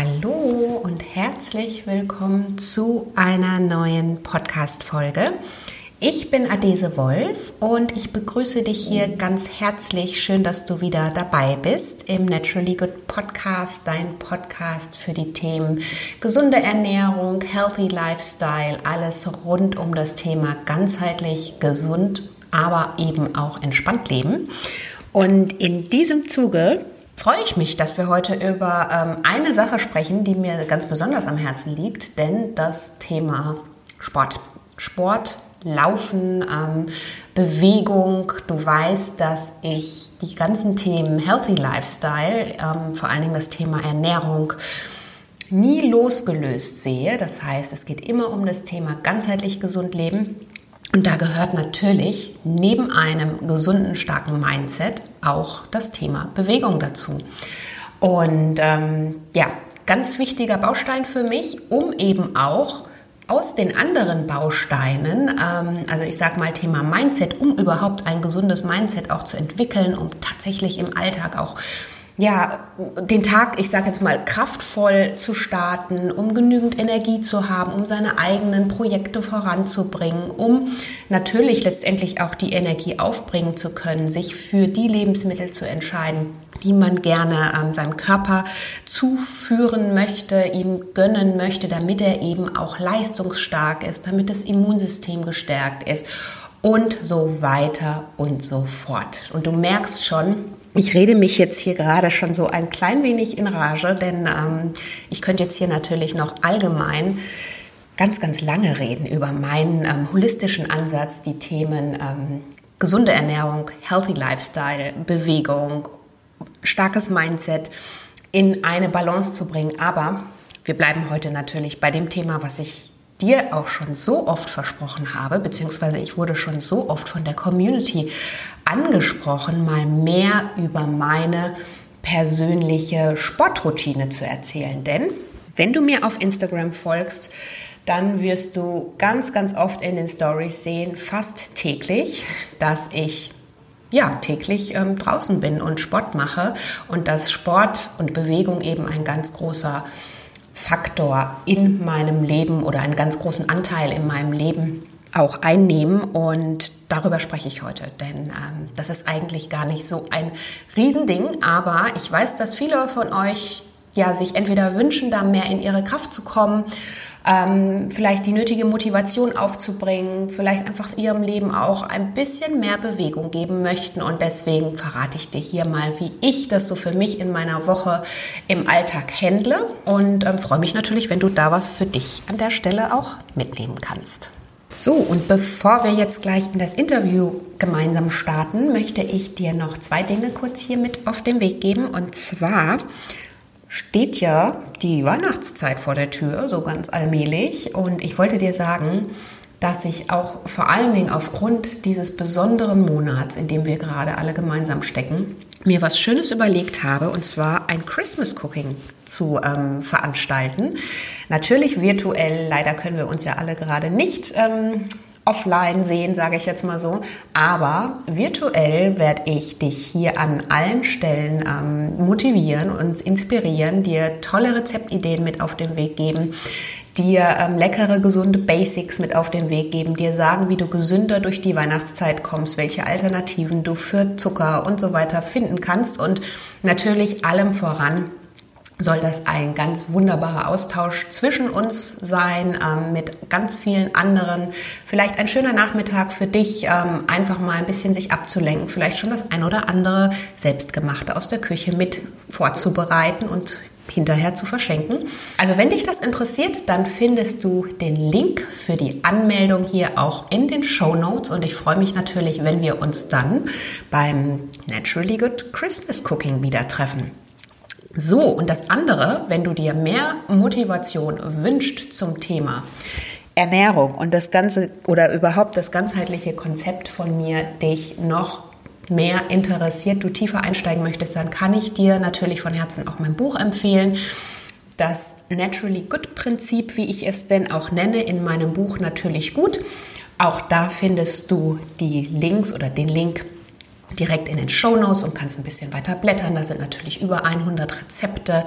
Hallo und herzlich willkommen zu einer neuen Podcast-Folge. Ich bin Adese Wolf und ich begrüße dich hier ganz herzlich. Schön, dass du wieder dabei bist im Naturally Good Podcast, dein Podcast für die Themen gesunde Ernährung, healthy Lifestyle, alles rund um das Thema ganzheitlich gesund, aber eben auch entspannt leben. Und in diesem Zuge freue ich mich, dass wir heute über ähm, eine Sache sprechen, die mir ganz besonders am Herzen liegt, denn das Thema Sport. Sport, Laufen, ähm, Bewegung. Du weißt, dass ich die ganzen Themen Healthy Lifestyle, ähm, vor allen Dingen das Thema Ernährung, nie losgelöst sehe. Das heißt, es geht immer um das Thema ganzheitlich gesund leben. Und da gehört natürlich neben einem gesunden, starken Mindset auch das Thema Bewegung dazu. Und ähm, ja, ganz wichtiger Baustein für mich, um eben auch aus den anderen Bausteinen, ähm, also ich sage mal Thema Mindset, um überhaupt ein gesundes Mindset auch zu entwickeln, um tatsächlich im Alltag auch ja, den Tag, ich sage jetzt mal, kraftvoll zu starten, um genügend Energie zu haben, um seine eigenen Projekte voranzubringen, um natürlich letztendlich auch die Energie aufbringen zu können, sich für die Lebensmittel zu entscheiden, die man gerne ähm, seinem Körper zuführen möchte, ihm gönnen möchte, damit er eben auch leistungsstark ist, damit das Immunsystem gestärkt ist und so weiter und so fort. Und du merkst schon, ich rede mich jetzt hier gerade schon so ein klein wenig in Rage, denn ähm, ich könnte jetzt hier natürlich noch allgemein ganz, ganz lange reden über meinen ähm, holistischen Ansatz, die Themen ähm, gesunde Ernährung, healthy Lifestyle, Bewegung, starkes Mindset in eine Balance zu bringen. Aber wir bleiben heute natürlich bei dem Thema, was ich dir auch schon so oft versprochen habe, beziehungsweise ich wurde schon so oft von der Community angesprochen, mal mehr über meine persönliche Sportroutine zu erzählen. Denn wenn du mir auf Instagram folgst, dann wirst du ganz, ganz oft in den Stories sehen, fast täglich, dass ich ja, täglich ähm, draußen bin und Sport mache und dass Sport und Bewegung eben ein ganz großer Faktor in meinem Leben oder einen ganz großen Anteil in meinem Leben auch einnehmen. Und darüber spreche ich heute, denn ähm, das ist eigentlich gar nicht so ein Riesending, aber ich weiß, dass viele von euch ja sich entweder wünschen, da mehr in ihre Kraft zu kommen ähm, vielleicht die nötige Motivation aufzubringen, vielleicht einfach ihrem Leben auch ein bisschen mehr Bewegung geben möchten. Und deswegen verrate ich dir hier mal, wie ich das so für mich in meiner Woche im Alltag handle und ähm, freue mich natürlich, wenn du da was für dich an der Stelle auch mitnehmen kannst. So, und bevor wir jetzt gleich in das Interview gemeinsam starten, möchte ich dir noch zwei Dinge kurz hier mit auf den Weg geben. Und zwar steht ja die Weihnachtszeit vor der Tür, so ganz allmählich. Und ich wollte dir sagen, dass ich auch vor allen Dingen aufgrund dieses besonderen Monats, in dem wir gerade alle gemeinsam stecken, mir was Schönes überlegt habe, und zwar ein Christmas Cooking zu ähm, veranstalten. Natürlich virtuell, leider können wir uns ja alle gerade nicht ähm, offline sehen, sage ich jetzt mal so. Aber virtuell werde ich dich hier an allen Stellen ähm, motivieren und inspirieren, dir tolle Rezeptideen mit auf den Weg geben, dir ähm, leckere, gesunde Basics mit auf den Weg geben, dir sagen, wie du gesünder durch die Weihnachtszeit kommst, welche Alternativen du für Zucker und so weiter finden kannst und natürlich allem voran soll das ein ganz wunderbarer Austausch zwischen uns sein, ähm, mit ganz vielen anderen. Vielleicht ein schöner Nachmittag für dich, ähm, einfach mal ein bisschen sich abzulenken, vielleicht schon das ein oder andere Selbstgemachte aus der Küche mit vorzubereiten und hinterher zu verschenken. Also wenn dich das interessiert, dann findest du den Link für die Anmeldung hier auch in den Show Notes und ich freue mich natürlich, wenn wir uns dann beim Naturally Good Christmas Cooking wieder treffen. So, und das andere, wenn du dir mehr Motivation wünscht zum Thema Ernährung und das Ganze oder überhaupt das ganzheitliche Konzept von mir dich noch mehr interessiert, du tiefer einsteigen möchtest, dann kann ich dir natürlich von Herzen auch mein Buch empfehlen. Das Naturally Good Prinzip, wie ich es denn auch nenne, in meinem Buch natürlich gut. Auch da findest du die Links oder den Link direkt in den Show Notes und kannst ein bisschen weiter blättern. Da sind natürlich über 100 Rezepte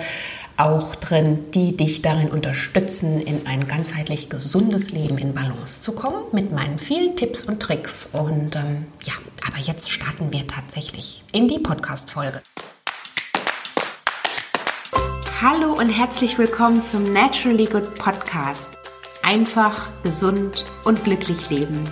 auch drin, die dich darin unterstützen, in ein ganzheitlich gesundes Leben in Balance zu kommen, mit meinen vielen Tipps und Tricks. Und ähm, ja, aber jetzt starten wir tatsächlich in die Podcast-Folge. Hallo und herzlich willkommen zum Naturally Good Podcast. Einfach, gesund und glücklich leben.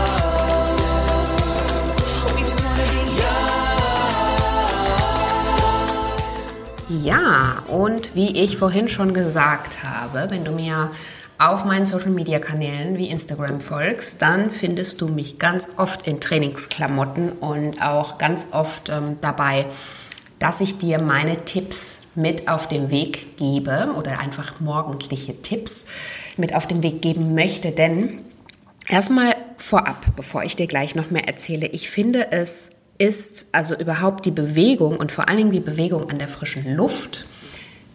Ja, und wie ich vorhin schon gesagt habe, wenn du mir auf meinen Social Media Kanälen wie Instagram folgst, dann findest du mich ganz oft in Trainingsklamotten und auch ganz oft ähm, dabei, dass ich dir meine Tipps mit auf den Weg gebe oder einfach morgendliche Tipps mit auf den Weg geben möchte. Denn erstmal vorab, bevor ich dir gleich noch mehr erzähle, ich finde es ist also überhaupt die Bewegung und vor allen Dingen die Bewegung an der frischen Luft.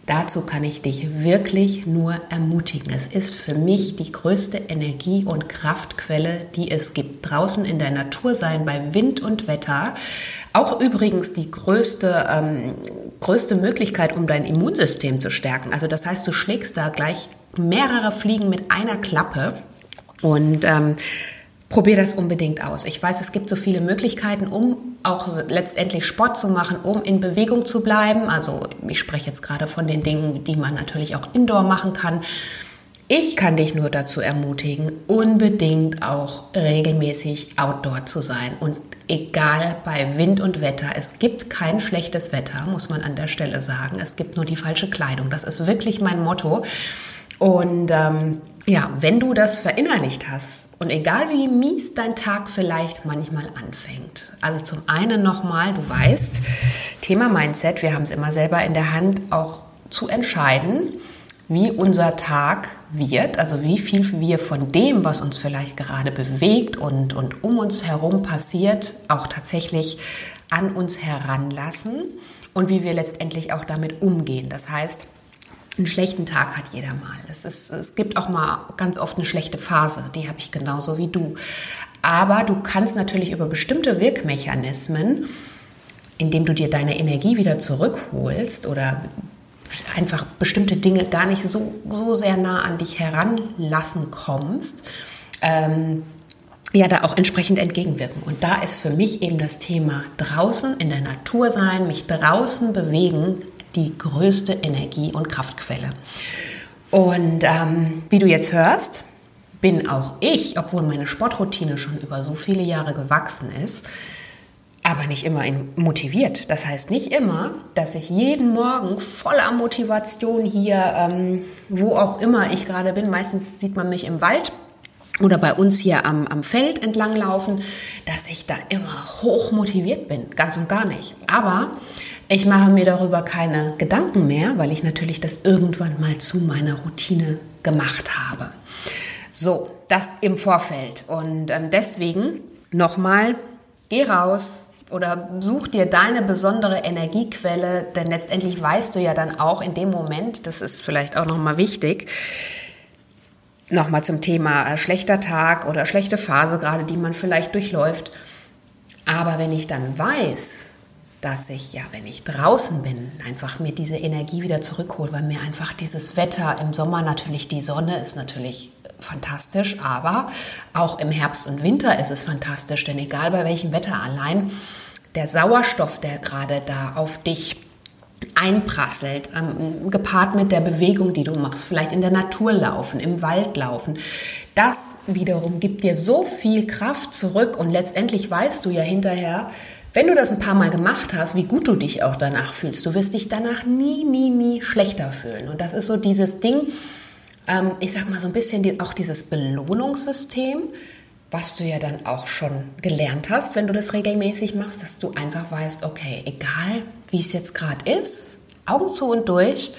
Dazu kann ich dich wirklich nur ermutigen. Es ist für mich die größte Energie- und Kraftquelle, die es gibt. Draußen in der Natur sein, bei Wind und Wetter. Auch übrigens die größte, ähm, größte Möglichkeit, um dein Immunsystem zu stärken. Also das heißt, du schlägst da gleich mehrere Fliegen mit einer Klappe. Und ähm, Probier das unbedingt aus. Ich weiß, es gibt so viele Möglichkeiten, um auch letztendlich Sport zu machen, um in Bewegung zu bleiben. Also ich spreche jetzt gerade von den Dingen, die man natürlich auch indoor machen kann. Ich kann dich nur dazu ermutigen, unbedingt auch regelmäßig outdoor zu sein. Und egal bei Wind und Wetter, es gibt kein schlechtes Wetter, muss man an der Stelle sagen. Es gibt nur die falsche Kleidung. Das ist wirklich mein Motto. Und ähm, ja, wenn du das verinnerlicht hast und egal wie mies dein Tag vielleicht manchmal anfängt. Also zum einen nochmal, du weißt, Thema Mindset, wir haben es immer selber in der Hand, auch zu entscheiden, wie unser Tag wird, also wie viel wir von dem, was uns vielleicht gerade bewegt und, und um uns herum passiert, auch tatsächlich an uns heranlassen und wie wir letztendlich auch damit umgehen. Das heißt, einen schlechten Tag hat jeder mal. Es, ist, es gibt auch mal ganz oft eine schlechte Phase, die habe ich genauso wie du. Aber du kannst natürlich über bestimmte Wirkmechanismen, indem du dir deine Energie wieder zurückholst oder einfach bestimmte Dinge gar nicht so, so sehr nah an dich heranlassen kommst, ähm, ja, da auch entsprechend entgegenwirken. Und da ist für mich eben das Thema draußen in der Natur sein, mich draußen bewegen, die größte Energie- und Kraftquelle. Und ähm, wie du jetzt hörst, bin auch ich, obwohl meine Sportroutine schon über so viele Jahre gewachsen ist, aber nicht immer motiviert. Das heißt nicht immer, dass ich jeden Morgen voller Motivation hier, ähm, wo auch immer ich gerade bin, meistens sieht man mich im Wald oder bei uns hier am, am Feld entlang laufen, dass ich da immer hoch motiviert bin. Ganz und gar nicht. Aber ich mache mir darüber keine Gedanken mehr, weil ich natürlich das irgendwann mal zu meiner Routine gemacht habe. So, das im Vorfeld. Und ähm, deswegen nochmal, geh raus oder such dir deine besondere Energiequelle, denn letztendlich weißt du ja dann auch in dem Moment, das ist vielleicht auch nochmal wichtig, nochmal zum Thema äh, schlechter Tag oder schlechte Phase gerade, die man vielleicht durchläuft. Aber wenn ich dann weiß, dass ich, ja, wenn ich draußen bin, einfach mir diese Energie wieder zurückhole, weil mir einfach dieses Wetter im Sommer natürlich, die Sonne ist natürlich fantastisch, aber auch im Herbst und Winter ist es fantastisch, denn egal bei welchem Wetter allein, der Sauerstoff, der gerade da auf dich einprasselt, ähm, gepaart mit der Bewegung, die du machst, vielleicht in der Natur laufen, im Wald laufen, das wiederum gibt dir so viel Kraft zurück und letztendlich weißt du ja hinterher, wenn du das ein paar Mal gemacht hast, wie gut du dich auch danach fühlst, du wirst dich danach nie, nie, nie schlechter fühlen. Und das ist so dieses Ding, ähm, ich sag mal so ein bisschen auch dieses Belohnungssystem, was du ja dann auch schon gelernt hast, wenn du das regelmäßig machst, dass du einfach weißt, okay, egal wie es jetzt gerade ist, Augen zu und durch,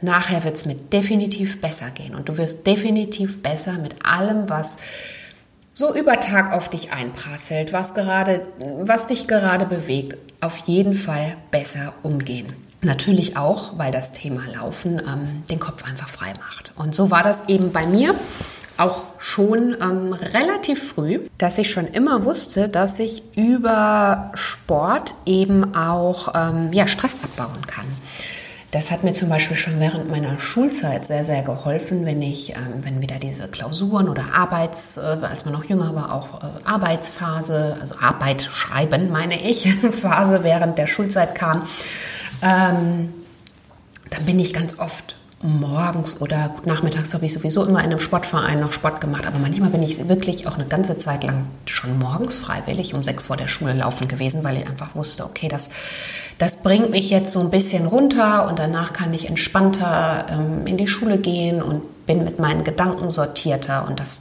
nachher wird es mir definitiv besser gehen und du wirst definitiv besser mit allem, was so über Tag auf dich einprasselt, was gerade, was dich gerade bewegt, auf jeden Fall besser umgehen. Natürlich auch, weil das Thema Laufen ähm, den Kopf einfach frei macht. Und so war das eben bei mir auch schon ähm, relativ früh, dass ich schon immer wusste, dass ich über Sport eben auch ähm, ja, Stress abbauen kann. Das hat mir zum Beispiel schon während meiner Schulzeit sehr, sehr geholfen, wenn ich, ähm, wenn wieder diese Klausuren oder Arbeits, äh, als man noch jünger war, auch äh, Arbeitsphase, also Arbeit schreiben, meine ich, Phase während der Schulzeit kam, ähm, dann bin ich ganz oft morgens oder nachmittags habe ich sowieso immer in einem Sportverein noch Sport gemacht, aber manchmal bin ich wirklich auch eine ganze Zeit lang schon morgens freiwillig um sechs vor der Schule laufen gewesen, weil ich einfach wusste, okay, das, das bringt mich jetzt so ein bisschen runter und danach kann ich entspannter ähm, in die Schule gehen und bin mit meinen Gedanken sortierter. Und das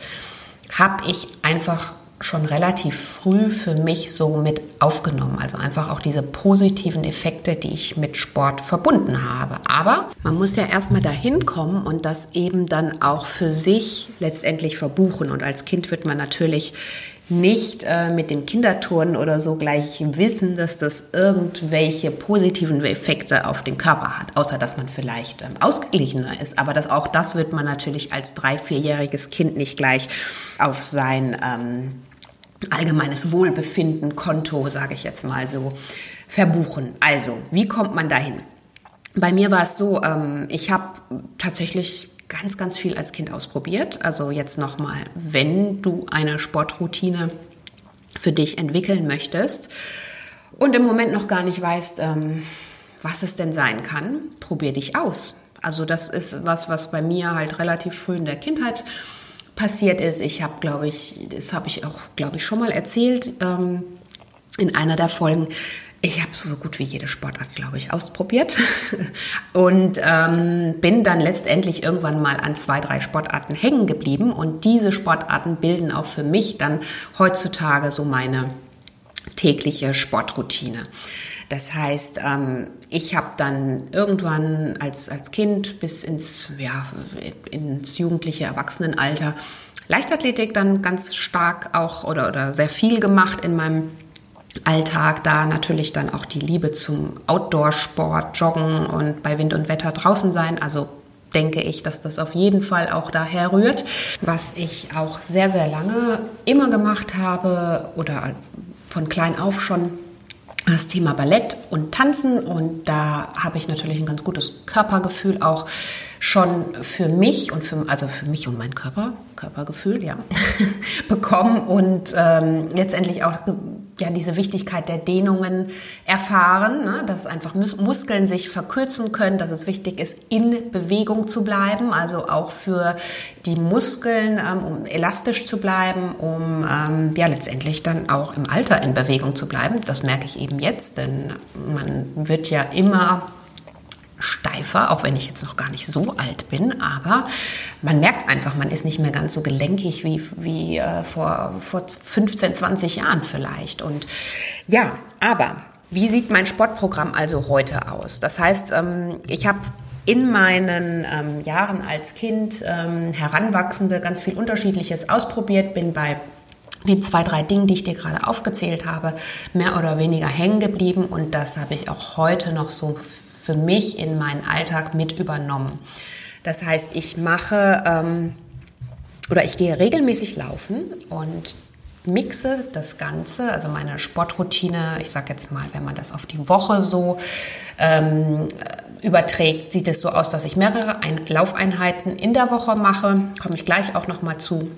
habe ich einfach schon relativ früh für mich so mit aufgenommen. Also einfach auch diese positiven Effekte, die ich mit Sport verbunden habe. Aber man muss ja erstmal dahin kommen und das eben dann auch für sich letztendlich verbuchen. Und als Kind wird man natürlich nicht äh, mit dem Kinderturnen oder so gleich wissen, dass das irgendwelche positiven Effekte auf den Körper hat, außer dass man vielleicht ähm, ausgeglichener ist. Aber das, auch das wird man natürlich als drei-, vierjähriges Kind nicht gleich auf sein ähm, allgemeines Wohlbefinden, Konto, sage ich jetzt mal so, verbuchen. Also, wie kommt man dahin? Bei mir war es so, ähm, ich habe tatsächlich ganz, ganz viel als Kind ausprobiert. Also jetzt nochmal, wenn du eine Sportroutine für dich entwickeln möchtest und im Moment noch gar nicht weißt, ähm, was es denn sein kann, probier dich aus. Also das ist was, was bei mir halt relativ früh in der Kindheit passiert ist. Ich habe, glaube ich, das habe ich auch, glaube ich, schon mal erzählt ähm, in einer der Folgen. Ich habe so gut wie jede Sportart, glaube ich, ausprobiert und ähm, bin dann letztendlich irgendwann mal an zwei, drei Sportarten hängen geblieben. Und diese Sportarten bilden auch für mich dann heutzutage so meine tägliche Sportroutine. Das heißt, ähm, ich habe dann irgendwann als, als Kind bis ins, ja, ins jugendliche Erwachsenenalter Leichtathletik dann ganz stark auch oder, oder sehr viel gemacht in meinem Alltag, da natürlich dann auch die Liebe zum Outdoor-Sport, Joggen und bei Wind und Wetter draußen sein, also denke ich, dass das auf jeden Fall auch daher rührt. Was ich auch sehr, sehr lange immer gemacht habe oder von klein auf schon das Thema Ballett und Tanzen und da habe ich natürlich ein ganz gutes Körpergefühl auch schon für mich und für also für mich und meinen Körper Körpergefühl ja bekommen und ähm, letztendlich auch ja diese Wichtigkeit der Dehnungen erfahren, ne? dass einfach Mus Muskeln sich verkürzen können, dass es wichtig ist, in Bewegung zu bleiben, also auch für die Muskeln, ähm, um elastisch zu bleiben, um ähm, ja letztendlich dann auch im Alter in Bewegung zu bleiben. Das merke ich eben jetzt, denn man wird ja immer steifer, auch wenn ich jetzt noch gar nicht so alt bin, aber man merkt es einfach, man ist nicht mehr ganz so gelenkig wie, wie äh, vor, vor 15, 20 Jahren vielleicht. Und ja, aber wie sieht mein Sportprogramm also heute aus? Das heißt, ähm, ich habe in meinen ähm, Jahren als Kind ähm, Heranwachsende ganz viel Unterschiedliches ausprobiert, bin bei den zwei, drei Dingen, die ich dir gerade aufgezählt habe, mehr oder weniger hängen geblieben und das habe ich auch heute noch so für mich in meinen Alltag mit übernommen. Das heißt, ich mache ähm, oder ich gehe regelmäßig laufen und mixe das Ganze, also meine Sportroutine, ich sage jetzt mal, wenn man das auf die Woche so ähm, überträgt, sieht es so aus, dass ich mehrere Ein Laufeinheiten in der Woche mache. Komme ich gleich auch noch mal zu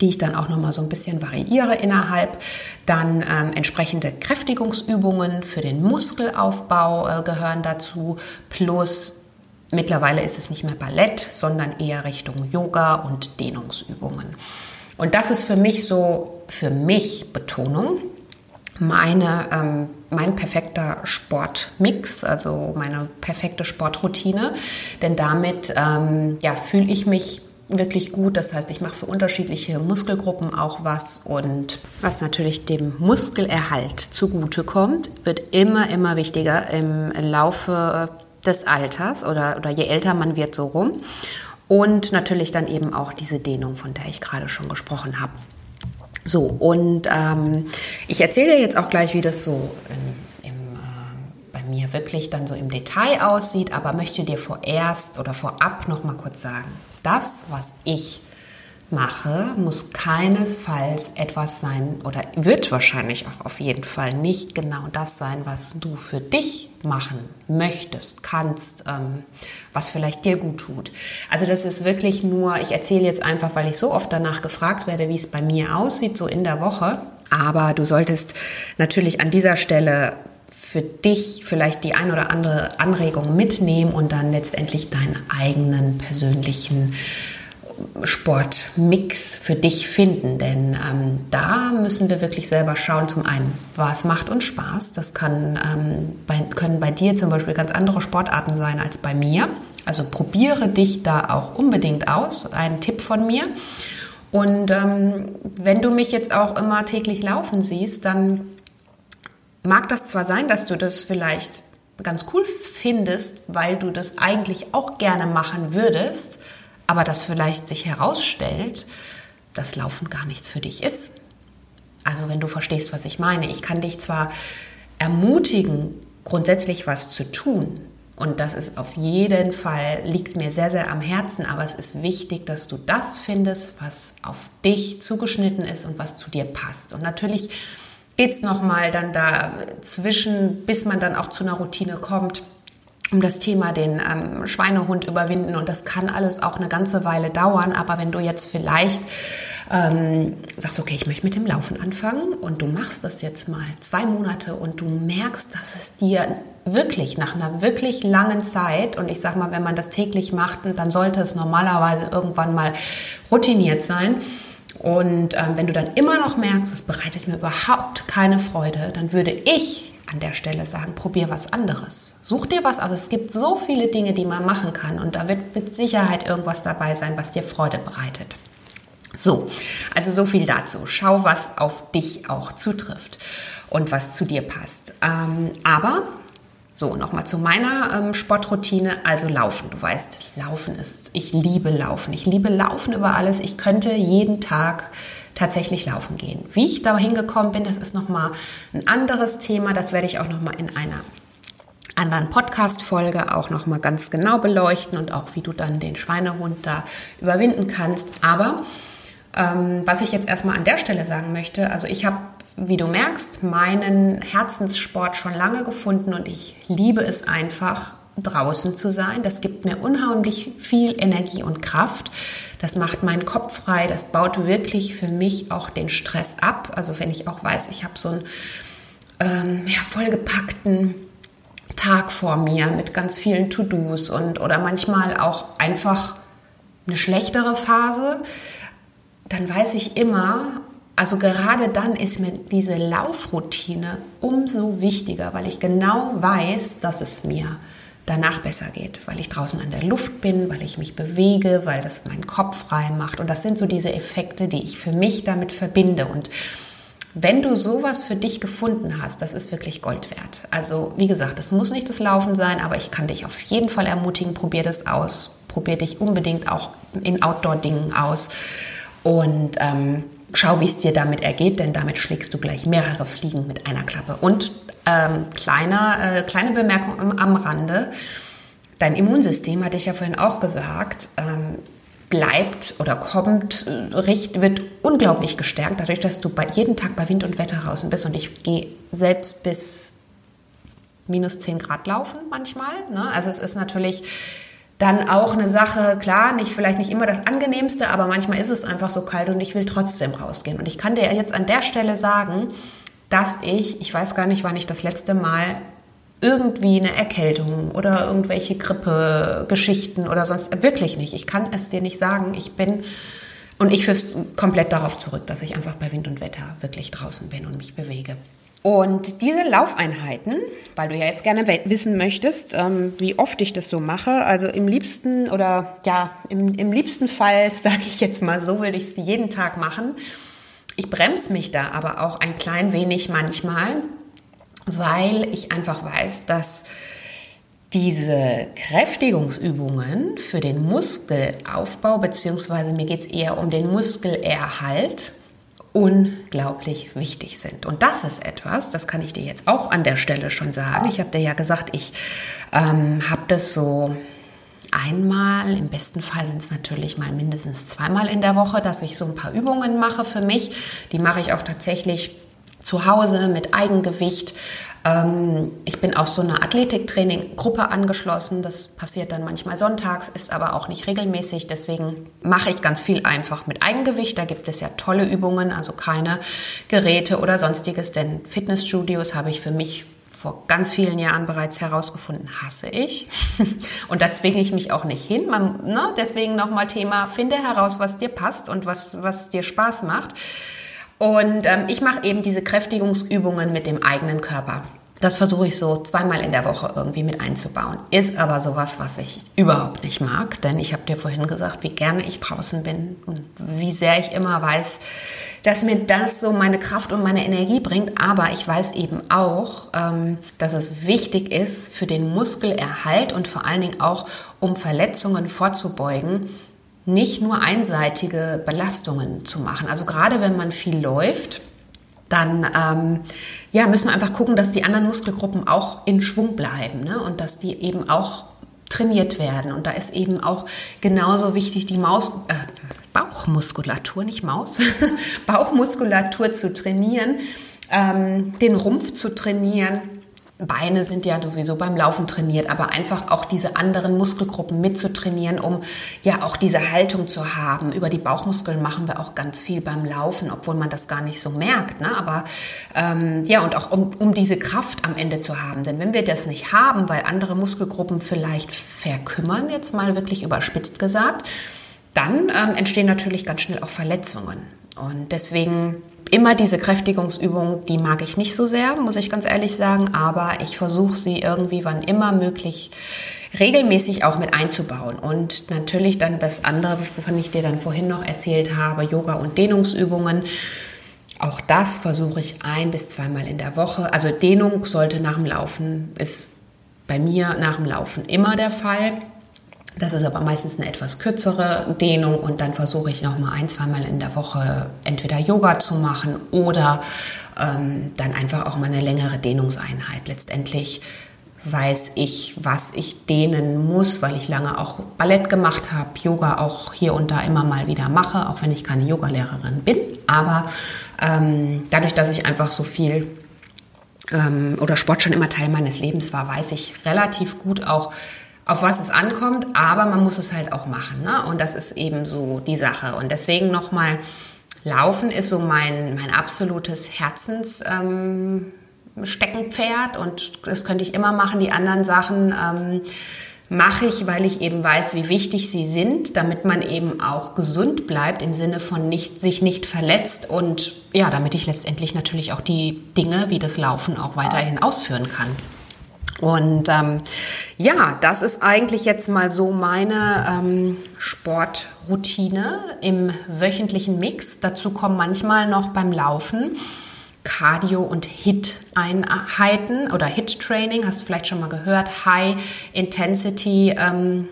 die ich dann auch noch mal so ein bisschen variiere innerhalb. Dann ähm, entsprechende Kräftigungsübungen für den Muskelaufbau äh, gehören dazu, plus mittlerweile ist es nicht mehr Ballett, sondern eher Richtung Yoga und Dehnungsübungen. Und das ist für mich so, für mich Betonung, meine, ähm, mein perfekter Sportmix, also meine perfekte Sportroutine. Denn damit ähm, ja, fühle ich mich wirklich gut. Das heißt, ich mache für unterschiedliche Muskelgruppen auch was und was natürlich dem Muskelerhalt zugutekommt, wird immer, immer wichtiger im Laufe des Alters oder, oder je älter man wird, so rum. Und natürlich dann eben auch diese Dehnung, von der ich gerade schon gesprochen habe. So, und ähm, ich erzähle jetzt auch gleich, wie das so im, im, äh, bei mir wirklich dann so im Detail aussieht, aber möchte dir vorerst oder vorab noch mal kurz sagen, das, was ich mache, muss keinesfalls etwas sein oder wird wahrscheinlich auch auf jeden Fall nicht genau das sein, was du für dich machen möchtest, kannst, ähm, was vielleicht dir gut tut. Also das ist wirklich nur, ich erzähle jetzt einfach, weil ich so oft danach gefragt werde, wie es bei mir aussieht, so in der Woche. Aber du solltest natürlich an dieser Stelle für dich vielleicht die ein oder andere Anregung mitnehmen und dann letztendlich deinen eigenen persönlichen Sportmix für dich finden. Denn ähm, da müssen wir wirklich selber schauen. Zum einen, was macht uns Spaß? Das kann, ähm, bei, können bei dir zum Beispiel ganz andere Sportarten sein als bei mir. Also probiere dich da auch unbedingt aus. Ein Tipp von mir. Und ähm, wenn du mich jetzt auch immer täglich laufen siehst, dann mag das zwar sein, dass du das vielleicht ganz cool findest, weil du das eigentlich auch gerne machen würdest, aber dass vielleicht sich herausstellt, dass Laufen gar nichts für dich ist. Also wenn du verstehst, was ich meine. Ich kann dich zwar ermutigen, grundsätzlich was zu tun. Und das ist auf jeden Fall, liegt mir sehr, sehr am Herzen. Aber es ist wichtig, dass du das findest, was auf dich zugeschnitten ist und was zu dir passt. Und natürlich geht es nochmal dann dazwischen, bis man dann auch zu einer Routine kommt um das Thema den ähm, Schweinehund überwinden. Und das kann alles auch eine ganze Weile dauern. Aber wenn du jetzt vielleicht ähm, sagst, okay, ich möchte mit dem Laufen anfangen und du machst das jetzt mal zwei Monate und du merkst, dass es dir wirklich nach einer wirklich langen Zeit, und ich sag mal, wenn man das täglich macht, dann sollte es normalerweise irgendwann mal routiniert sein. Und ähm, wenn du dann immer noch merkst, es bereitet mir überhaupt keine Freude, dann würde ich an der Stelle sagen, probier was anderes. Such dir was aus. Es gibt so viele Dinge, die man machen kann und da wird mit Sicherheit irgendwas dabei sein, was dir Freude bereitet. So, also so viel dazu. Schau, was auf dich auch zutrifft und was zu dir passt. Ähm, aber so, nochmal zu meiner ähm, Sportroutine, also Laufen. Du weißt, Laufen ist, ich liebe Laufen. Ich liebe Laufen über alles. Ich könnte jeden Tag tatsächlich laufen gehen. Wie ich da hingekommen bin, das ist nochmal ein anderes Thema. Das werde ich auch nochmal in einer anderen Podcast-Folge auch nochmal ganz genau beleuchten und auch wie du dann den Schweinehund da überwinden kannst. Aber ähm, was ich jetzt erstmal an der Stelle sagen möchte, also ich habe, wie du merkst, meinen Herzenssport schon lange gefunden und ich liebe es einfach, draußen zu sein. Das gibt mir unheimlich viel Energie und Kraft. Das macht meinen Kopf frei. Das baut wirklich für mich auch den Stress ab. Also wenn ich auch weiß, ich habe so einen ähm, ja, vollgepackten Tag vor mir mit ganz vielen To-Dos und oder manchmal auch einfach eine schlechtere Phase, dann weiß ich immer, also gerade dann ist mir diese Laufroutine umso wichtiger, weil ich genau weiß, dass es mir danach besser geht, weil ich draußen an der Luft bin, weil ich mich bewege, weil das meinen Kopf frei macht. Und das sind so diese Effekte, die ich für mich damit verbinde. Und wenn du sowas für dich gefunden hast, das ist wirklich Gold wert. Also wie gesagt, das muss nicht das Laufen sein, aber ich kann dich auf jeden Fall ermutigen, probier das aus. Probier dich unbedingt auch in Outdoor-Dingen aus. Und ähm, schau, wie es dir damit ergeht, denn damit schlägst du gleich mehrere Fliegen mit einer Klappe. Und ähm, kleiner, äh, kleine Bemerkung am, am, Rande. Dein Immunsystem, hatte ich ja vorhin auch gesagt, ähm, bleibt oder kommt, äh, richt, wird unglaublich gestärkt, dadurch, dass du bei, jeden Tag bei Wind und Wetter draußen bist. Und ich gehe selbst bis minus 10 Grad laufen manchmal. Ne? Also es ist natürlich dann auch eine Sache, klar, nicht vielleicht nicht immer das angenehmste, aber manchmal ist es einfach so kalt und ich will trotzdem rausgehen. Und ich kann dir jetzt an der Stelle sagen, dass ich, ich weiß gar nicht, wann ich das letzte Mal irgendwie eine Erkältung oder irgendwelche Grippe-Geschichten oder sonst, wirklich nicht. Ich kann es dir nicht sagen. Ich bin, und ich führe es komplett darauf zurück, dass ich einfach bei Wind und Wetter wirklich draußen bin und mich bewege. Und diese Laufeinheiten, weil du ja jetzt gerne wissen möchtest, ähm, wie oft ich das so mache, also im liebsten oder ja, im, im liebsten Fall, sage ich jetzt mal so, würde ich es jeden Tag machen. Ich bremse mich da aber auch ein klein wenig manchmal, weil ich einfach weiß, dass diese Kräftigungsübungen für den Muskelaufbau, beziehungsweise mir geht es eher um den Muskelerhalt, unglaublich wichtig sind. Und das ist etwas, das kann ich dir jetzt auch an der Stelle schon sagen. Ich habe dir ja gesagt, ich ähm, habe das so einmal, im besten Fall sind es natürlich mal mindestens zweimal in der Woche, dass ich so ein paar Übungen mache für mich. Die mache ich auch tatsächlich zu Hause mit Eigengewicht. Ähm, ich bin auch so eine Athletiktraining-Gruppe angeschlossen. Das passiert dann manchmal sonntags, ist aber auch nicht regelmäßig. Deswegen mache ich ganz viel einfach mit Eigengewicht. Da gibt es ja tolle Übungen, also keine Geräte oder sonstiges. Denn Fitnessstudios habe ich für mich vor ganz vielen Jahren bereits herausgefunden, hasse ich. Und da zwinge ich mich auch nicht hin. Man, ne? Deswegen nochmal Thema, finde heraus, was dir passt und was, was dir Spaß macht. Und ähm, ich mache eben diese Kräftigungsübungen mit dem eigenen Körper. Das versuche ich so zweimal in der Woche irgendwie mit einzubauen. Ist aber sowas, was ich überhaupt nicht mag, denn ich habe dir vorhin gesagt, wie gerne ich draußen bin und wie sehr ich immer weiß, dass mir das so meine Kraft und meine Energie bringt. Aber ich weiß eben auch, ähm, dass es wichtig ist für den Muskelerhalt und vor allen Dingen auch, um Verletzungen vorzubeugen, nicht nur einseitige Belastungen zu machen. Also gerade wenn man viel läuft, dann ähm, ja, müssen wir einfach gucken, dass die anderen Muskelgruppen auch in Schwung bleiben ne? und dass die eben auch trainiert werden. Und da ist eben auch genauso wichtig, die Maus, äh, Bauchmuskulatur, nicht Maus, Bauchmuskulatur zu trainieren, ähm, den Rumpf zu trainieren Beine sind ja sowieso beim Laufen trainiert, aber einfach auch diese anderen Muskelgruppen mitzutrainieren, um ja auch diese Haltung zu haben. Über die Bauchmuskeln machen wir auch ganz viel beim Laufen, obwohl man das gar nicht so merkt. Ne? Aber ähm, ja, und auch um, um diese Kraft am Ende zu haben. Denn wenn wir das nicht haben, weil andere Muskelgruppen vielleicht verkümmern, jetzt mal wirklich überspitzt gesagt, dann ähm, entstehen natürlich ganz schnell auch Verletzungen. Und deswegen immer diese Kräftigungsübungen, die mag ich nicht so sehr, muss ich ganz ehrlich sagen, aber ich versuche sie irgendwie, wann immer möglich, regelmäßig auch mit einzubauen. Und natürlich dann das andere, wovon ich dir dann vorhin noch erzählt habe, Yoga und Dehnungsübungen. Auch das versuche ich ein bis zweimal in der Woche. Also Dehnung sollte nach dem Laufen, ist bei mir nach dem Laufen immer der Fall. Das ist aber meistens eine etwas kürzere Dehnung und dann versuche ich noch mal ein, zweimal in der Woche entweder Yoga zu machen oder ähm, dann einfach auch mal eine längere Dehnungseinheit. Letztendlich weiß ich, was ich dehnen muss, weil ich lange auch Ballett gemacht habe, Yoga auch hier und da immer mal wieder mache, auch wenn ich keine Yogalehrerin bin. Aber ähm, dadurch, dass ich einfach so viel ähm, oder Sport schon immer Teil meines Lebens war, weiß ich relativ gut auch, auf was es ankommt, aber man muss es halt auch machen. Ne? Und das ist eben so die Sache. Und deswegen nochmal, Laufen ist so mein, mein absolutes Herzenssteckenpferd ähm, und das könnte ich immer machen. Die anderen Sachen ähm, mache ich, weil ich eben weiß, wie wichtig sie sind, damit man eben auch gesund bleibt im Sinne von nicht, sich nicht verletzt und ja, damit ich letztendlich natürlich auch die Dinge wie das Laufen auch weiterhin ausführen kann. Und ähm, ja, das ist eigentlich jetzt mal so meine ähm, Sportroutine im wöchentlichen Mix. Dazu kommen manchmal noch beim Laufen Cardio- und HIT-Einheiten oder HIT-Training, hast du vielleicht schon mal gehört, High Intensity ähm.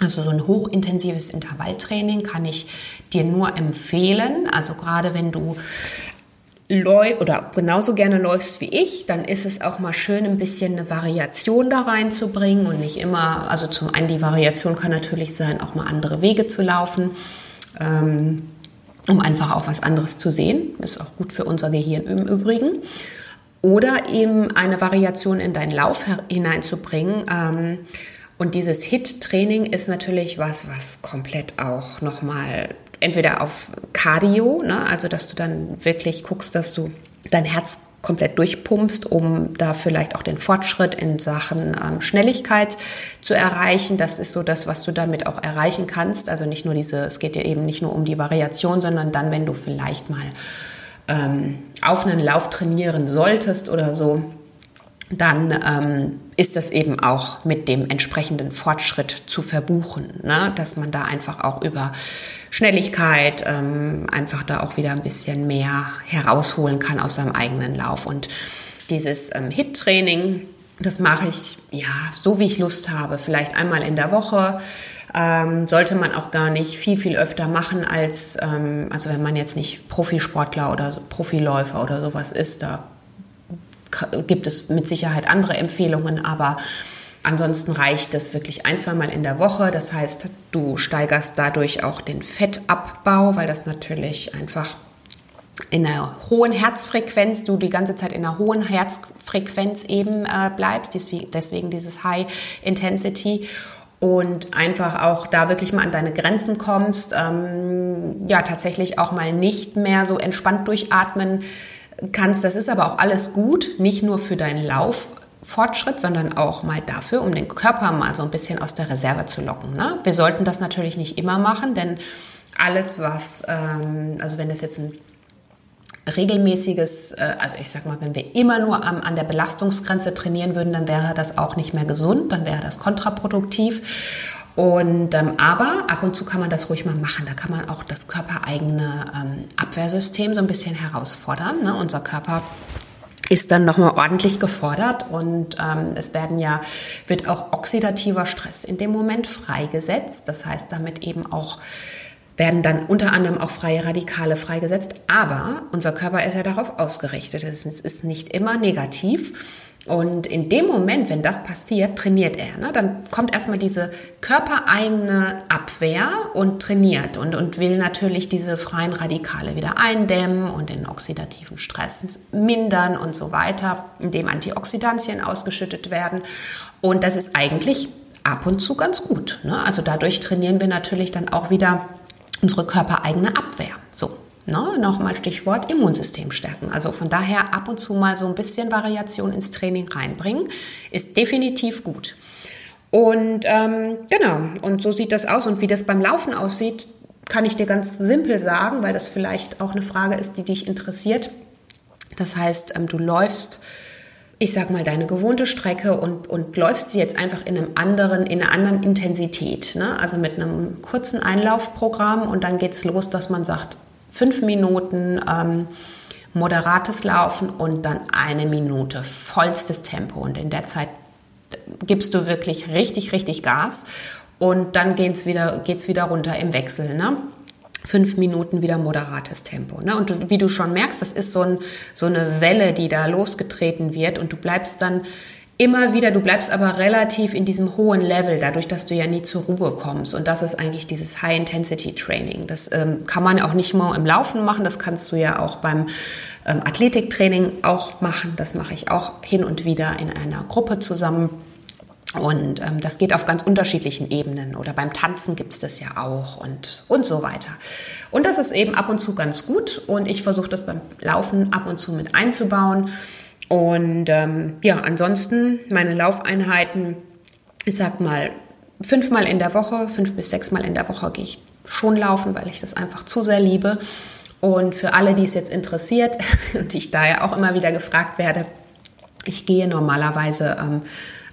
Also so ein hochintensives Intervalltraining kann ich dir nur empfehlen. Also gerade wenn du läufst oder genauso gerne läufst wie ich, dann ist es auch mal schön, ein bisschen eine Variation da reinzubringen und nicht immer, also zum einen die Variation kann natürlich sein, auch mal andere Wege zu laufen, ähm, um einfach auch was anderes zu sehen. Ist auch gut für unser Gehirn im Übrigen. Oder eben eine Variation in deinen Lauf hineinzubringen. Ähm, und dieses HIT-Training ist natürlich was, was komplett auch nochmal entweder auf Cardio, ne, also dass du dann wirklich guckst, dass du dein Herz komplett durchpumpst, um da vielleicht auch den Fortschritt in Sachen ähm, Schnelligkeit zu erreichen. Das ist so das, was du damit auch erreichen kannst. Also nicht nur diese, es geht ja eben nicht nur um die Variation, sondern dann, wenn du vielleicht mal ähm, auf einen Lauf trainieren solltest oder so, dann ähm, ist das eben auch mit dem entsprechenden Fortschritt zu verbuchen, ne? dass man da einfach auch über Schnelligkeit ähm, einfach da auch wieder ein bisschen mehr herausholen kann aus seinem eigenen Lauf. Und dieses ähm, HIT-Training, Das mache ich, ja, so wie ich Lust habe, vielleicht einmal in der Woche. Ähm, sollte man auch gar nicht viel, viel öfter machen als, ähm, also wenn man jetzt nicht Profisportler oder Profiläufer oder sowas ist, da gibt es mit Sicherheit andere Empfehlungen, aber ansonsten reicht es wirklich ein, zwei Mal in der Woche. Das heißt, du steigerst dadurch auch den Fettabbau, weil das natürlich einfach in einer hohen Herzfrequenz, du die ganze Zeit in einer hohen Herzfrequenz eben äh, bleibst, deswegen, deswegen dieses High Intensity und einfach auch da wirklich mal an deine Grenzen kommst, ähm, ja tatsächlich auch mal nicht mehr so entspannt durchatmen kannst. Das ist aber auch alles gut, nicht nur für deinen Lauffortschritt, sondern auch mal dafür, um den Körper mal so ein bisschen aus der Reserve zu locken. Ne? Wir sollten das natürlich nicht immer machen, denn alles, was, ähm, also wenn das jetzt ein regelmäßiges, äh, also ich sag mal, wenn wir immer nur am, an der Belastungsgrenze trainieren würden, dann wäre das auch nicht mehr gesund, dann wäre das kontraproduktiv. Und ähm, aber ab und zu kann man das ruhig mal machen. Da kann man auch das körpereigene ähm, Abwehrsystem so ein bisschen herausfordern. Ne? Unser Körper ist dann nochmal ordentlich gefordert und ähm, es werden ja, wird auch oxidativer Stress in dem Moment freigesetzt. Das heißt damit eben auch werden dann unter anderem auch freie Radikale freigesetzt. Aber unser Körper ist ja darauf ausgerichtet. Es ist nicht immer negativ. Und in dem Moment, wenn das passiert, trainiert er. Ne? Dann kommt erstmal diese körpereigene Abwehr und trainiert und, und will natürlich diese freien Radikale wieder eindämmen und den oxidativen Stress mindern und so weiter, indem Antioxidantien ausgeschüttet werden. Und das ist eigentlich ab und zu ganz gut. Ne? Also dadurch trainieren wir natürlich dann auch wieder unsere körpereigene Abwehr. So, Ne, Nochmal Stichwort Immunsystem stärken. Also von daher ab und zu mal so ein bisschen Variation ins Training reinbringen, ist definitiv gut. Und ähm, genau, und so sieht das aus. Und wie das beim Laufen aussieht, kann ich dir ganz simpel sagen, weil das vielleicht auch eine Frage ist, die dich interessiert. Das heißt, ähm, du läufst ich sag mal, deine gewohnte Strecke und, und läufst sie jetzt einfach in einem anderen, in einer anderen Intensität. Ne? Also mit einem kurzen Einlaufprogramm und dann geht es los, dass man sagt, fünf Minuten ähm, moderates Laufen und dann eine Minute vollstes Tempo. Und in der Zeit gibst du wirklich richtig, richtig Gas und dann geht's wieder, geht's wieder runter im Wechsel. Ne? fünf Minuten wieder moderates Tempo. Ne? Und wie du schon merkst, das ist so, ein, so eine Welle, die da losgetreten wird und du bleibst dann immer wieder, du bleibst aber relativ in diesem hohen Level, dadurch, dass du ja nie zur Ruhe kommst. Und das ist eigentlich dieses High-Intensity-Training. Das ähm, kann man auch nicht nur im Laufen machen, das kannst du ja auch beim ähm, Athletiktraining auch machen. Das mache ich auch hin und wieder in einer Gruppe zusammen. Und ähm, das geht auf ganz unterschiedlichen Ebenen. Oder beim Tanzen gibt es das ja auch und, und so weiter. Und das ist eben ab und zu ganz gut. Und ich versuche das beim Laufen ab und zu mit einzubauen. Und ähm, ja, ansonsten meine Laufeinheiten, ich sag mal, fünfmal in der Woche, fünf bis sechsmal in der Woche gehe ich schon laufen, weil ich das einfach zu sehr liebe. Und für alle, die es jetzt interessiert und ich da ja auch immer wieder gefragt werde, ich gehe normalerweise ähm,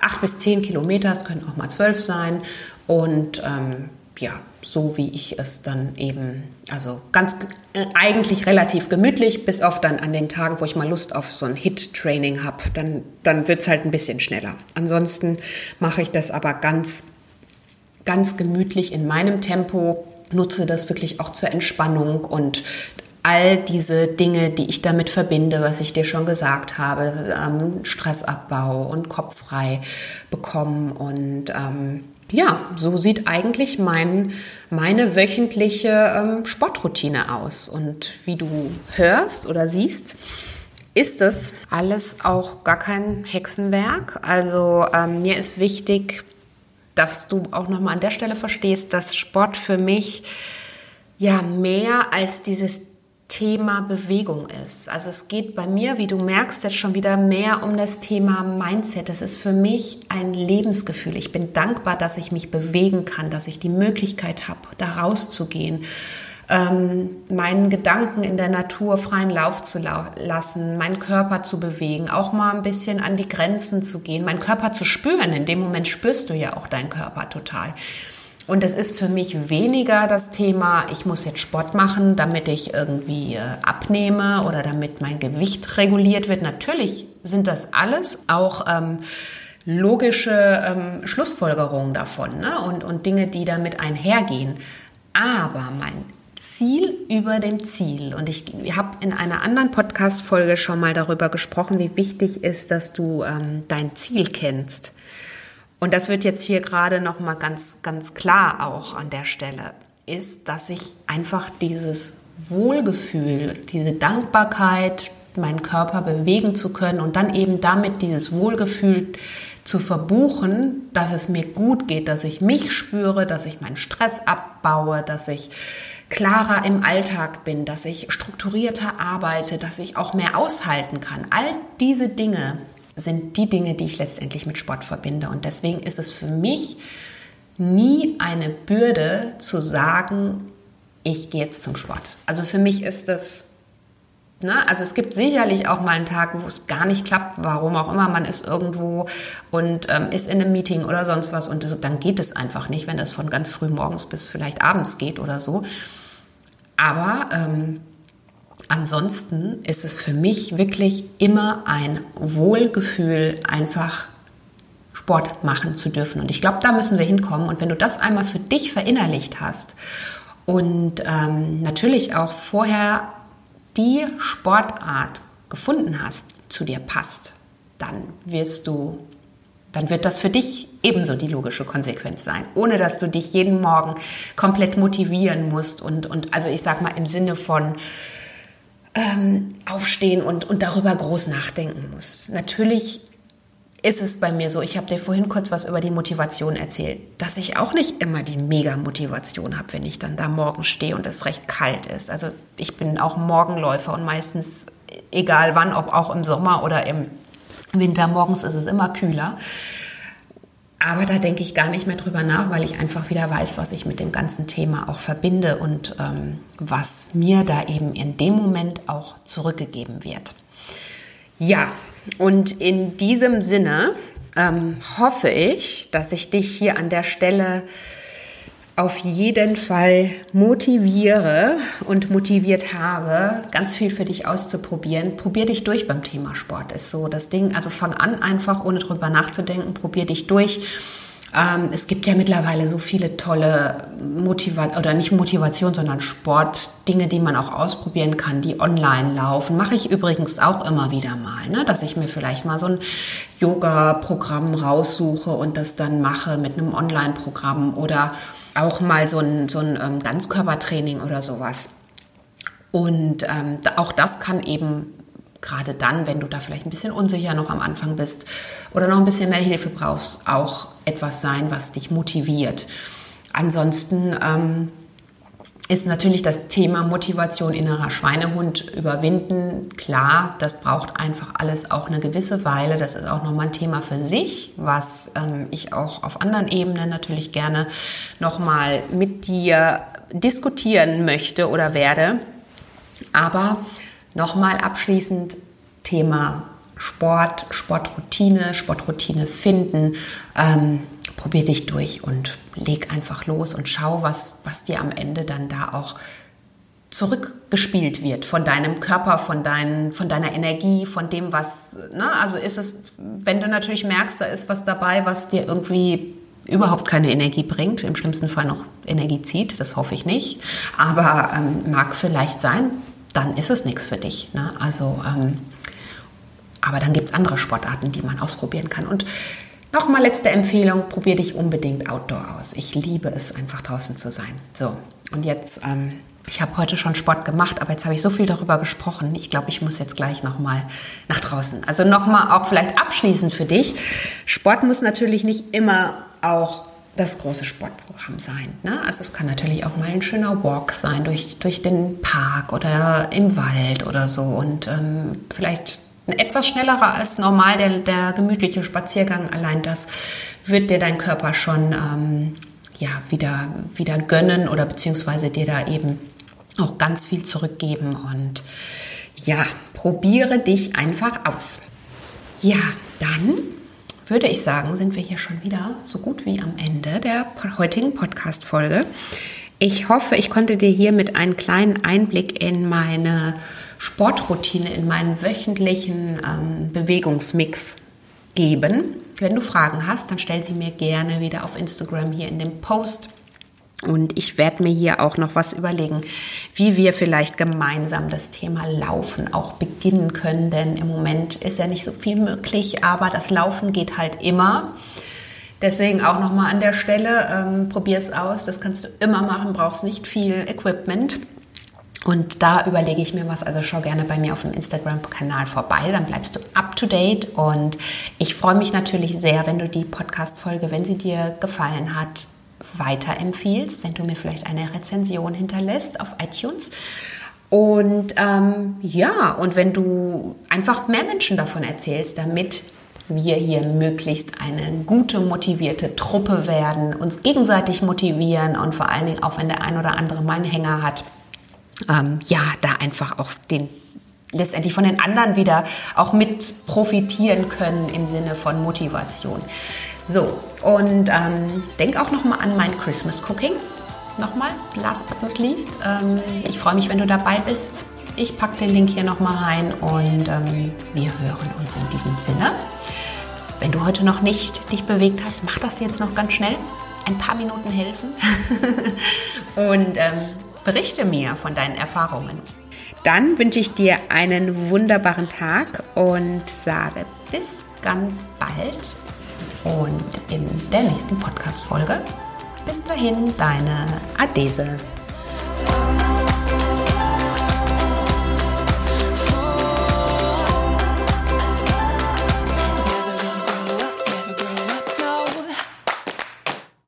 acht bis zehn Kilometer, es können auch mal zwölf sein. Und ähm, ja, so wie ich es dann eben, also ganz äh, eigentlich relativ gemütlich, bis auf dann an den Tagen, wo ich mal Lust auf so ein Hit-Training habe, dann, dann wird es halt ein bisschen schneller. Ansonsten mache ich das aber ganz, ganz gemütlich in meinem Tempo, nutze das wirklich auch zur Entspannung und all diese Dinge, die ich damit verbinde, was ich dir schon gesagt habe, ähm, Stressabbau und kopffrei bekommen. Und ähm, ja, so sieht eigentlich mein, meine wöchentliche ähm, Sportroutine aus. Und wie du hörst oder siehst, ist das alles auch gar kein Hexenwerk. Also ähm, mir ist wichtig, dass du auch nochmal an der Stelle verstehst, dass Sport für mich ja mehr als dieses Thema Bewegung ist. Also es geht bei mir, wie du merkst, jetzt schon wieder mehr um das Thema Mindset. Das ist für mich ein Lebensgefühl. Ich bin dankbar, dass ich mich bewegen kann, dass ich die Möglichkeit habe, da rauszugehen, ähm, meinen Gedanken in der Natur freien Lauf zu lassen, meinen Körper zu bewegen, auch mal ein bisschen an die Grenzen zu gehen, meinen Körper zu spüren. In dem Moment spürst du ja auch deinen Körper total. Und es ist für mich weniger das Thema, ich muss jetzt Sport machen, damit ich irgendwie äh, abnehme oder damit mein Gewicht reguliert wird. Natürlich sind das alles auch ähm, logische ähm, Schlussfolgerungen davon ne? und, und Dinge, die damit einhergehen. Aber mein Ziel über dem Ziel. Und ich habe in einer anderen Podcast-Folge schon mal darüber gesprochen, wie wichtig ist, dass du ähm, dein Ziel kennst. Und das wird jetzt hier gerade noch mal ganz, ganz klar auch an der Stelle, ist, dass ich einfach dieses Wohlgefühl, diese Dankbarkeit, meinen Körper bewegen zu können und dann eben damit dieses Wohlgefühl zu verbuchen, dass es mir gut geht, dass ich mich spüre, dass ich meinen Stress abbaue, dass ich klarer im Alltag bin, dass ich strukturierter arbeite, dass ich auch mehr aushalten kann. All diese Dinge sind die Dinge, die ich letztendlich mit Sport verbinde. Und deswegen ist es für mich nie eine Bürde zu sagen, ich gehe jetzt zum Sport. Also für mich ist das Ne? Also es gibt sicherlich auch mal einen Tag, wo es gar nicht klappt, warum auch immer, man ist irgendwo und ähm, ist in einem Meeting oder sonst was und dann geht es einfach nicht, wenn das von ganz früh morgens bis vielleicht abends geht oder so. Aber ähm, ansonsten ist es für mich wirklich immer ein Wohlgefühl, einfach Sport machen zu dürfen. Und ich glaube, da müssen wir hinkommen. Und wenn du das einmal für dich verinnerlicht hast und ähm, natürlich auch vorher die Sportart gefunden hast, zu dir passt, dann wirst du, dann wird das für dich ebenso die logische Konsequenz sein, ohne dass du dich jeden Morgen komplett motivieren musst und, und also ich sag mal im Sinne von ähm, aufstehen und, und darüber groß nachdenken musst. Natürlich ist es bei mir so, ich habe dir vorhin kurz was über die Motivation erzählt, dass ich auch nicht immer die Mega-Motivation habe, wenn ich dann da morgen stehe und es recht kalt ist. Also ich bin auch Morgenläufer und meistens, egal wann, ob auch im Sommer oder im Winter, morgens ist es immer kühler. Aber da denke ich gar nicht mehr drüber nach, weil ich einfach wieder weiß, was ich mit dem ganzen Thema auch verbinde und ähm, was mir da eben in dem Moment auch zurückgegeben wird. Ja, und in diesem Sinne ähm, hoffe ich, dass ich dich hier an der Stelle auf jeden Fall motiviere und motiviert habe, ganz viel für dich auszuprobieren. Probier dich durch beim Thema Sport, ist so das Ding. Also fang an einfach, ohne drüber nachzudenken, probier dich durch ähm, es gibt ja mittlerweile so viele tolle Motivation oder nicht Motivation, sondern Sportdinge, die man auch ausprobieren kann, die online laufen. Mache ich übrigens auch immer wieder mal, ne? dass ich mir vielleicht mal so ein Yoga-Programm raussuche und das dann mache mit einem Online-Programm oder auch mal so ein, so ein ähm, Ganzkörpertraining oder sowas. Und ähm, auch das kann eben gerade dann, wenn du da vielleicht ein bisschen unsicher noch am Anfang bist oder noch ein bisschen mehr Hilfe brauchst, auch etwas sein, was dich motiviert. Ansonsten ähm, ist natürlich das Thema Motivation innerer Schweinehund überwinden. Klar, das braucht einfach alles auch eine gewisse Weile. Das ist auch nochmal ein Thema für sich, was ähm, ich auch auf anderen Ebenen natürlich gerne nochmal mit dir diskutieren möchte oder werde. Aber Nochmal abschließend Thema Sport, Sportroutine, Sportroutine finden. Ähm, probier dich durch und leg einfach los und schau, was, was dir am Ende dann da auch zurückgespielt wird von deinem Körper, von, dein, von deiner Energie, von dem, was, ne? also ist es, wenn du natürlich merkst, da ist was dabei, was dir irgendwie überhaupt keine Energie bringt, im schlimmsten Fall noch Energie zieht, das hoffe ich nicht, aber ähm, mag vielleicht sein, dann ist es nichts für dich. Ne? Also, ähm, aber dann gibt es andere Sportarten, die man ausprobieren kann. Und nochmal letzte Empfehlung, probier dich unbedingt Outdoor aus. Ich liebe es, einfach draußen zu sein. So, und jetzt, ähm, ich habe heute schon Sport gemacht, aber jetzt habe ich so viel darüber gesprochen. Ich glaube, ich muss jetzt gleich nochmal nach draußen. Also nochmal auch vielleicht abschließend für dich. Sport muss natürlich nicht immer auch das große Sportprogramm sein. Ne? Also es kann natürlich auch mal ein schöner Walk sein durch, durch den Park oder im Wald oder so und ähm, vielleicht etwas schnellerer als normal der, der gemütliche Spaziergang. Allein das wird dir dein Körper schon ähm, ja, wieder, wieder gönnen oder beziehungsweise dir da eben auch ganz viel zurückgeben und ja, probiere dich einfach aus. Ja, dann würde ich sagen, sind wir hier schon wieder so gut wie am Ende der heutigen Podcast-Folge. Ich hoffe, ich konnte dir hiermit einen kleinen Einblick in meine Sportroutine, in meinen wöchentlichen ähm, Bewegungsmix geben. Wenn du Fragen hast, dann stell sie mir gerne wieder auf Instagram hier in dem Post. Und ich werde mir hier auch noch was überlegen, wie wir vielleicht gemeinsam das Thema Laufen auch beginnen können. Denn im Moment ist ja nicht so viel möglich, aber das Laufen geht halt immer. Deswegen auch nochmal an der Stelle, ähm, probier es aus. Das kannst du immer machen, brauchst nicht viel Equipment. Und da überlege ich mir was, also schau gerne bei mir auf dem Instagram-Kanal vorbei, dann bleibst du up to date. Und ich freue mich natürlich sehr, wenn du die Podcast-Folge, wenn sie dir gefallen hat, weiterempfiehlst, wenn du mir vielleicht eine Rezension hinterlässt auf iTunes. Und ähm, ja, und wenn du einfach mehr Menschen davon erzählst, damit wir hier möglichst eine gute, motivierte Truppe werden, uns gegenseitig motivieren und vor allen Dingen auch, wenn der ein oder andere mal einen Hänger hat, ähm, ja, da einfach auch den letztendlich von den anderen wieder auch mit profitieren können im Sinne von Motivation. So, und ähm, denk auch nochmal an mein Christmas Cooking. Nochmal, last but not least. Ähm, ich freue mich, wenn du dabei bist. Ich packe den Link hier nochmal rein und ähm, wir hören uns in diesem Sinne. Wenn du heute noch nicht dich bewegt hast, mach das jetzt noch ganz schnell. Ein paar Minuten helfen. und ähm, berichte mir von deinen Erfahrungen. Dann wünsche ich dir einen wunderbaren Tag und sage bis ganz bald und in der nächsten Podcast-Folge. Bis dahin, deine Adese.